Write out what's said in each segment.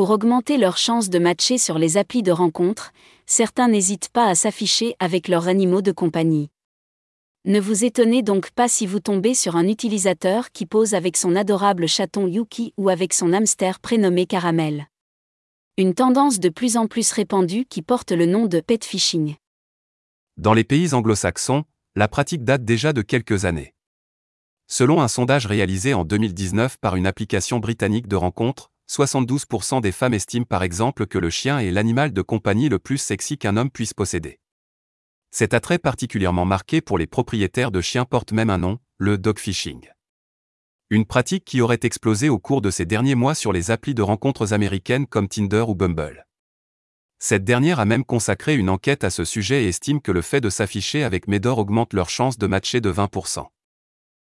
Pour augmenter leurs chances de matcher sur les applis de rencontre, certains n'hésitent pas à s'afficher avec leurs animaux de compagnie. Ne vous étonnez donc pas si vous tombez sur un utilisateur qui pose avec son adorable chaton Yuki ou avec son hamster prénommé Caramel. Une tendance de plus en plus répandue qui porte le nom de pet phishing. Dans les pays anglo-saxons, la pratique date déjà de quelques années. Selon un sondage réalisé en 2019 par une application britannique de rencontres, 72% des femmes estiment par exemple que le chien est l'animal de compagnie le plus sexy qu'un homme puisse posséder. Cet attrait particulièrement marqué pour les propriétaires de chiens porte même un nom, le dogfishing. Une pratique qui aurait explosé au cours de ces derniers mois sur les applis de rencontres américaines comme Tinder ou Bumble. Cette dernière a même consacré une enquête à ce sujet et estime que le fait de s'afficher avec Médor augmente leurs chances de matcher de 20%.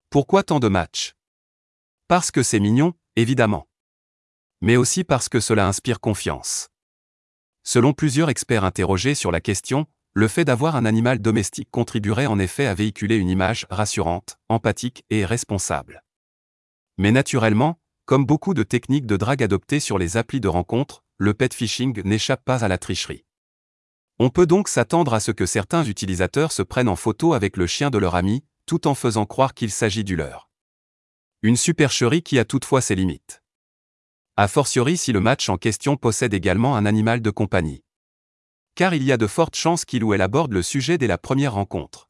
Pourquoi tant de matchs? Parce que c'est mignon, évidemment mais aussi parce que cela inspire confiance. Selon plusieurs experts interrogés sur la question, le fait d'avoir un animal domestique contribuerait en effet à véhiculer une image rassurante, empathique et responsable. Mais naturellement, comme beaucoup de techniques de drague adoptées sur les applis de rencontre, le pet phishing n'échappe pas à la tricherie. On peut donc s'attendre à ce que certains utilisateurs se prennent en photo avec le chien de leur ami, tout en faisant croire qu'il s'agit du leur. Une supercherie qui a toutefois ses limites a fortiori si le match en question possède également un animal de compagnie. Car il y a de fortes chances qu'il ou elle aborde le sujet dès la première rencontre.